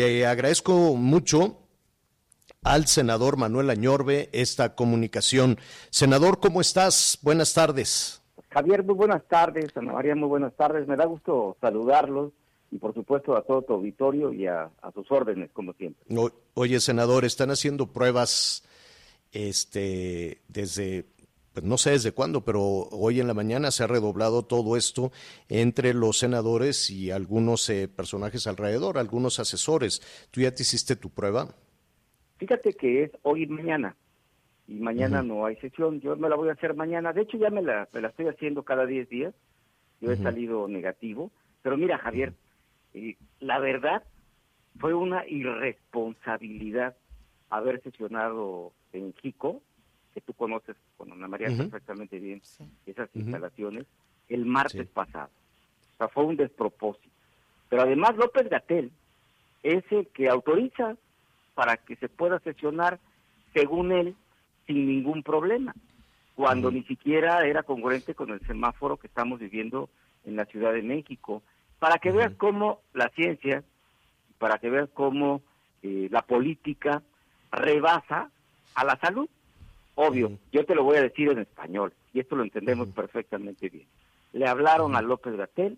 Le agradezco mucho al senador Manuel Añorbe esta comunicación. Senador, ¿cómo estás? Buenas tardes. Javier, muy buenas tardes. Ana María, muy buenas tardes. Me da gusto saludarlos y por supuesto a todo tu auditorio y a, sus órdenes, como siempre. oye, senador, están haciendo pruebas este, desde pues no sé desde cuándo, pero hoy en la mañana se ha redoblado todo esto entre los senadores y algunos eh, personajes alrededor, algunos asesores. ¿Tú ya te hiciste tu prueba? Fíjate que es hoy y mañana, y mañana no hay sesión. Yo me la voy a hacer mañana. De hecho, ya me la, me la estoy haciendo cada 10 días. Yo he salido negativo. Pero mira, Javier, eh, la verdad fue una irresponsabilidad haber sesionado en Chico que tú conoces con Ana María perfectamente bien, esas instalaciones, el martes pasado. O sea, fue un despropósito. Pero además López Gatel es el que autoriza para que se pueda sesionar, según él, sin ningún problema, cuando ni siquiera era congruente con el semáforo que estamos viviendo en la Ciudad de México. Para que veas cómo la ciencia, para que veas cómo eh, la política rebasa a la salud. Obvio, yo te lo voy a decir en español, y esto lo entendemos perfectamente bien. Le hablaron a López Gatel,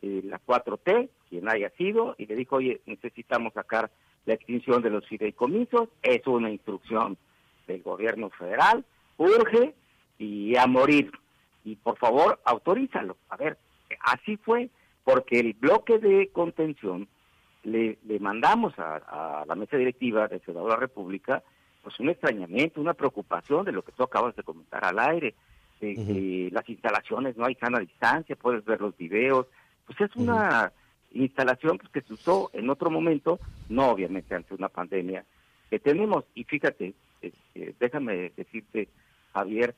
eh, la 4T, quien haya sido, y le dijo, oye, necesitamos sacar la extinción de los fideicomisos, es una instrucción del gobierno federal, urge y a morir. Y por favor, autorízalo. A ver, así fue, porque el bloque de contención le, le mandamos a, a la mesa directiva del Senado de la República pues un extrañamiento, una preocupación de lo que tú acabas de comentar al aire, de que las instalaciones no hay sana distancia, puedes ver los videos, pues es una instalación pues, que se usó en otro momento, no obviamente ante una pandemia que tenemos. Y fíjate, este, déjame decirte, Javier,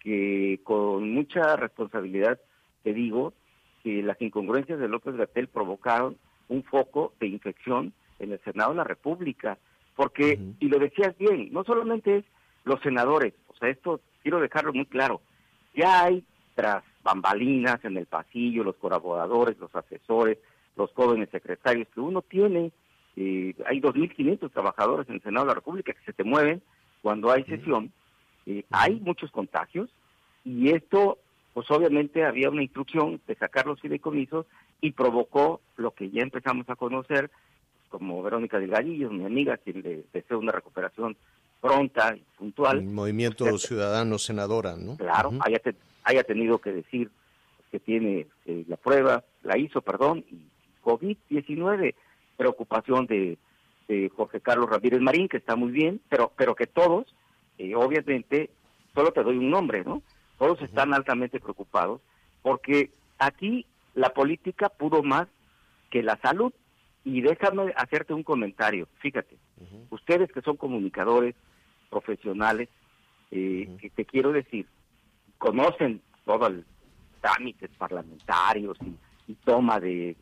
que con mucha responsabilidad te digo que las incongruencias de López Gatel provocaron un foco de infección en el Senado de la República porque, y lo decías bien, no solamente es los senadores, o sea, esto quiero dejarlo muy claro, ya hay tras bambalinas en el pasillo, los colaboradores, los asesores, los jóvenes secretarios que uno tiene, eh, hay 2.500 trabajadores en el Senado de la República que se te mueven cuando hay sesión, eh, hay muchos contagios y esto, pues obviamente había una instrucción de sacar los fideicomisos y provocó lo que ya empezamos a conocer, como Verónica Delgadillo, mi amiga, quien le deseo una recuperación pronta y puntual. El Movimiento Ciudadano Senadora, ¿no? Claro, haya, haya tenido que decir que tiene eh, la prueba, la hizo, perdón, y COVID-19, preocupación de, Jorge Carlos Ramírez Marín, que está muy bien, pero, pero que todos, eh, obviamente, solo te doy un nombre, ¿no? Todos están altamente preocupados porque aquí la política pudo más que la salud. Y déjame hacerte un comentario. Fíjate, ustedes que son comunicadores profesionales, eh, que te quiero decir, conocen todo el trámites parlamentarios y, toma de,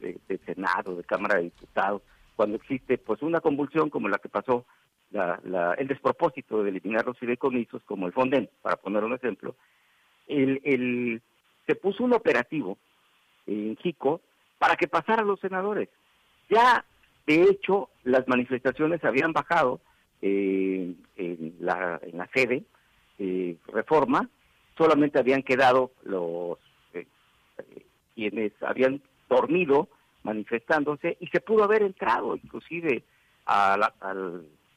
Senado, de Cámara de Diputados, cuando existe pues una convulsión como la que pasó, el despropósito de eliminar los fideicomisos, como el Fonden, para poner un ejemplo, el, se puso un operativo en Chico para que pasaran los senadores. Ya, de hecho, las manifestaciones habían bajado eh, en, la, en la sede eh, Reforma, solamente habían quedado los eh, quienes habían dormido manifestándose y se pudo haber entrado inclusive al,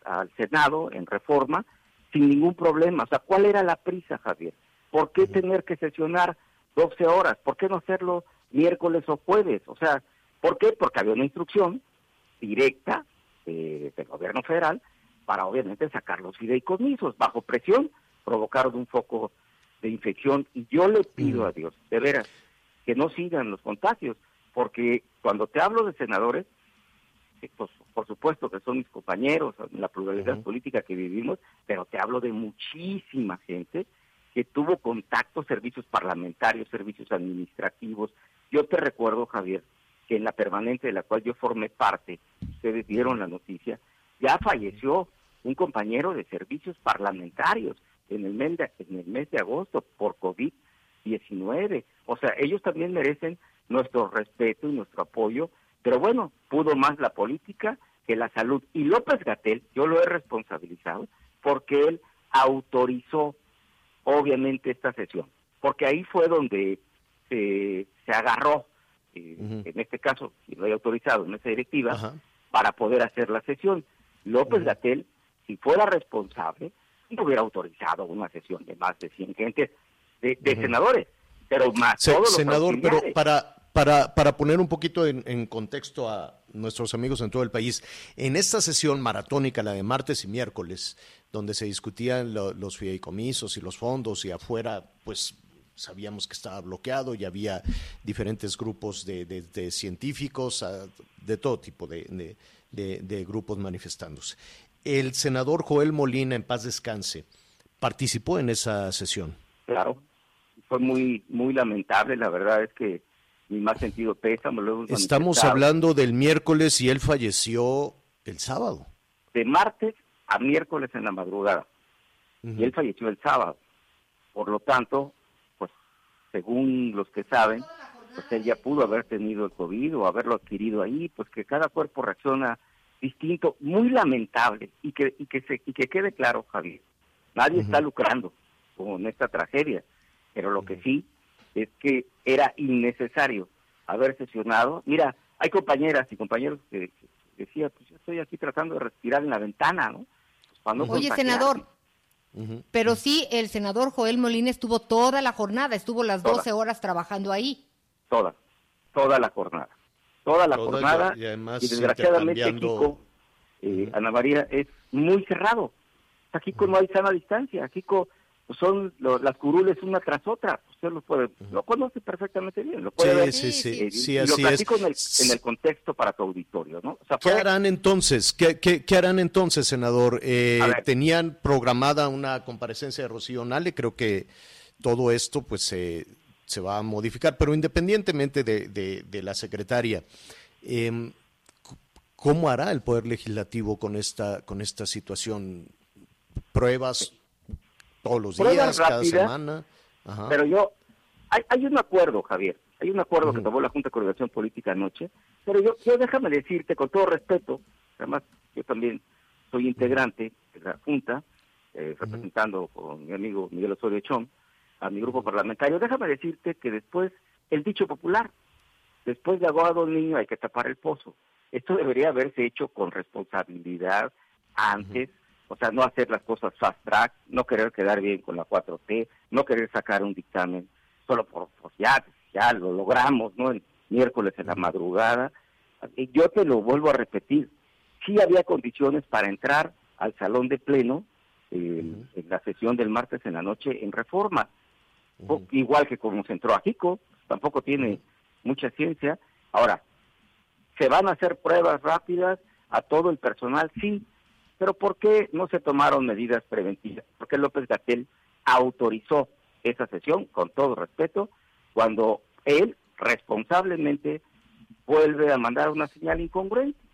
al Senado en Reforma sin ningún problema. O sea, ¿cuál era la prisa, Javier? ¿Por qué tener que sesionar 12 horas? ¿Por qué no hacerlo miércoles o jueves? O sea, ¿Por qué? Porque había una instrucción directa del gobierno federal para obviamente sacar los fideicomisos. Bajo presión provocaron un foco de infección y yo le pido a Dios, de veras, que no sigan los contagios, porque cuando te hablo de senadores, eh, pues, por supuesto que son mis compañeros, la pluralidad política que vivimos, pero te hablo de muchísima gente que tuvo contacto, servicios parlamentarios, servicios administrativos. Yo te recuerdo, Javier, que en la permanente de la cual yo formé parte, ustedes vieron la noticia, ya falleció un compañero de servicios parlamentarios en el mes de, en el mes de agosto por COVID-19. O sea, ellos también merecen nuestro respeto y nuestro apoyo, pero bueno, pudo más la política que la salud. Y López Gatel, yo lo he responsabilizado porque él autorizó obviamente esta sesión, porque ahí fue donde se agarró, eh, en este caso, si lo haya autorizado en esa directiva, para poder hacer la sesión. López Gatel, si fuera responsable, no hubiera autorizado una sesión de más de 100 gentes, de, senadores, pero más todos los Senador, pero para, para, para poner un poquito en, contexto a nuestros amigos en todo el país, en esta sesión maratónica, la de martes y miércoles, donde se discutían los fideicomisos y los fondos y afuera, pues sabíamos que estaba bloqueado y había diferentes grupos de, científicos, ah, de todo tipo de, de, grupos manifestándose. El senador Joel Molina, en paz descanse, participó en esa sesión. Claro, fue muy, muy lamentable, la verdad es que mi más sentido pésamo. Lo Estamos hablando del miércoles y él falleció el sábado. De martes a miércoles en la madrugada. Y él falleció el sábado. Por lo tanto, según los que saben, pues él ya pudo haber tenido el COVID o haberlo adquirido ahí, pues que cada cuerpo reacciona distinto, muy lamentable y que y que se y que quede claro, Javier, nadie está lucrando con esta tragedia, pero lo que sí es que era innecesario haber sesionado. Mira, hay compañeras y compañeros que, decían, pues yo estoy aquí tratando de respirar en la ventana, ¿no? Pues, Oye, senador, pero sí, el senador Joel Molina estuvo toda la jornada, estuvo las 12 horas trabajando ahí. Toda, toda la jornada. Toda la jornada. Y, además desgraciadamente, Kiko, eh, Ana María, es muy cerrado. Aquí no hay sana distancia. Kiko pues son las curules una tras otra. Usted lo puede, lo conoce perfectamente bien, lo puede ver. Sí, sí, sí, y, así lo es. En el, en el, contexto para tu auditorio, ¿no? ¿Qué harán entonces? ¿Qué, qué, harán entonces, senador? Eh, tenían programada una comparecencia de Rocío Nale, creo que todo esto pues se, se va a modificar, pero independientemente de, de, la secretaria, eh, ¿cómo hará el Poder Legislativo con esta, con esta situación? ¿Pruebas? Todos los días, cada semana. Pero yo, hay, hay un acuerdo, Javier, hay un acuerdo que tomó la Junta de Coordinación Política anoche, pero yo, yo déjame decirte con todo respeto, además yo también soy integrante de la Junta, eh, representando con mi amigo Miguel Osorio Chón, a mi grupo parlamentario, déjame decirte que después, el dicho popular, después de aguado al niño hay que tapar el pozo. Esto debería haberse hecho con responsabilidad antes, o sea, no hacer las cosas fast track, no querer quedar bien con la 4T, no querer sacar un dictamen solo por, pues ya, ya lo logramos, ¿no? El miércoles en la madrugada. Y yo te lo vuelvo a repetir, sí había condiciones para entrar al salón de pleno en la sesión del martes en la noche en reforma, igual que como se entró a Jico, tampoco tiene mucha ciencia. Ahora, ¿se van a hacer pruebas rápidas a todo el personal? Sí, pero ¿por qué no se tomaron medidas preventivas? Porque López Gatel autorizó esa sesión, con todo respeto, cuando él responsablemente vuelve a mandar una señal incongruente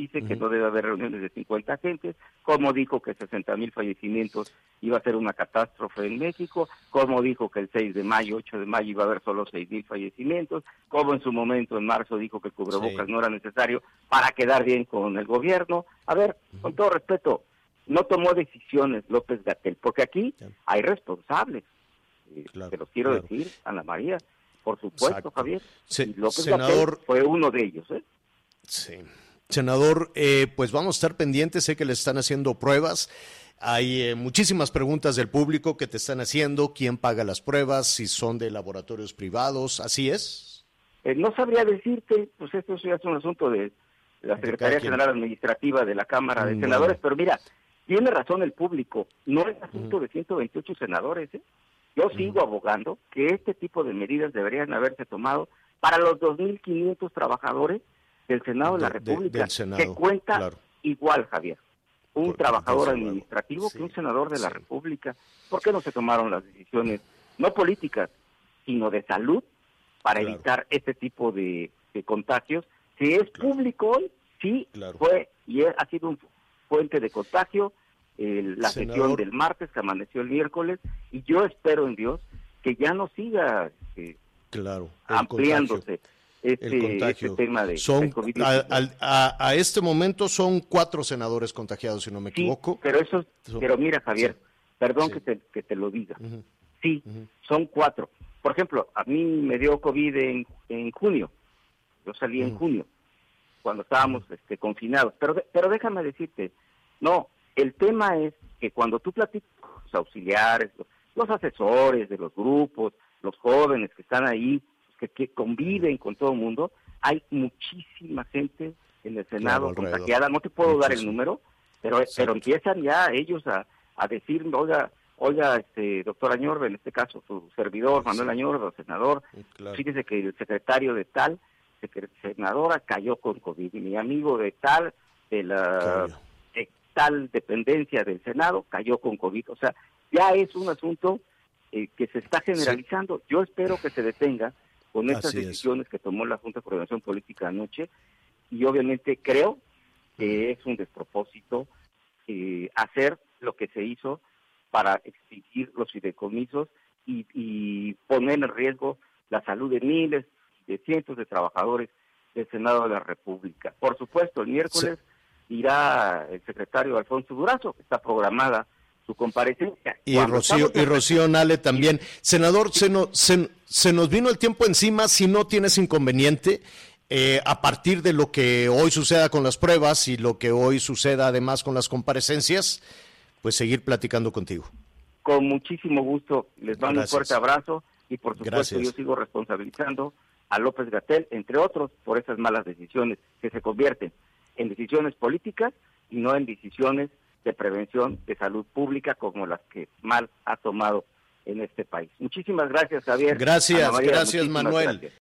dice que no debe haber reuniones de 50 agentes, como dijo que 60 mil fallecimientos iba a ser una catástrofe en México, como dijo que el 6 de mayo, 8 de mayo iba a haber solo 6 mil fallecimientos, como en su momento en marzo dijo que el cubrebocas no era necesario para quedar bien con el gobierno. A ver, con todo respeto, no tomó decisiones López Gatel, porque aquí hay responsables. Eh, te lo quiero decir, Ana María, por supuesto, Javier. López Gatel fue uno de ellos. ¿eh? Sí. Senador, eh, pues vamos a estar pendientes, sé que le están haciendo pruebas. Hay eh, muchísimas preguntas del público que te están haciendo, quién paga las pruebas, si son de laboratorios privados, ¿así es? Eh, no sabría decirte, pues esto ya es un asunto de la Secretaría General Administrativa de la Cámara de mm, Senadores, pero mira, tiene razón el público, no es asunto de 128 senadores. Yo sigo abogando que este tipo de medidas deberían haberse tomado para los 2.500 trabajadores del Senado de, la República, que cuenta igual, Javier, un trabajador administrativo que un senador de la República. ¿Por qué no se tomaron las decisiones, no políticas, sino de salud, para evitar este tipo de, contagios? Si es público hoy, sí fue y ha sido un fuente de contagio, la sesión del martes que amaneció el miércoles, y yo espero en Dios que ya no siga eh, claro, ampliándose. Este, este, tema de, son, a, este momento son cuatro senadores contagiados, si no me equivoco. pero eso, pero mira, Javier, perdón que, te, que te lo diga. Sí, son cuatro. Por ejemplo, a mí me dio COVID en, en junio. Yo salí en junio, cuando estábamos este, confinados. Pero, pero déjame decirte, no, el tema es que cuando tú platicas con los auxiliares, los asesores de los grupos, los jóvenes que están ahí, que, conviven con todo el mundo, hay muchísima gente en el Senado contagiada, no te puedo dar el número, pero, pero empiezan ya ellos a, a decir, oiga, oiga, este, doctor Añorbe, en este caso su servidor, Manuel Añorbe, senador, fíjese que el secretario de tal, senadora cayó con COVID, y mi amigo de tal, de la tal dependencia del Senado, cayó con COVID. O sea, ya es un asunto eh, que se está generalizando. Yo espero que se detenga con estas decisiones que tomó la Junta de Coordinación Política anoche y obviamente creo que es un despropósito eh, hacer lo que se hizo para extinguir los fideicomisos y, poner en riesgo la salud de miles, de cientos de trabajadores del Senado de la República. Por supuesto, el miércoles irá el secretario Alfonso Durazo, que está programada su comparecencia. Y Rocío, y Rocío Nale también. Senador, se, se, nos vino el tiempo encima, si no tienes inconveniente, eh, a partir de lo que hoy suceda con las pruebas y lo que hoy suceda además con las comparecencias, pues seguir platicando contigo. Con muchísimo gusto, les mando un fuerte abrazo y por supuesto yo sigo responsabilizando a López Gatel, entre otros, por esas malas decisiones que se convierten en decisiones políticas y no en decisiones de prevención de salud pública como las que mal ha tomado en este país. Muchísimas gracias, Javier. Gracias, gracias, Manuel.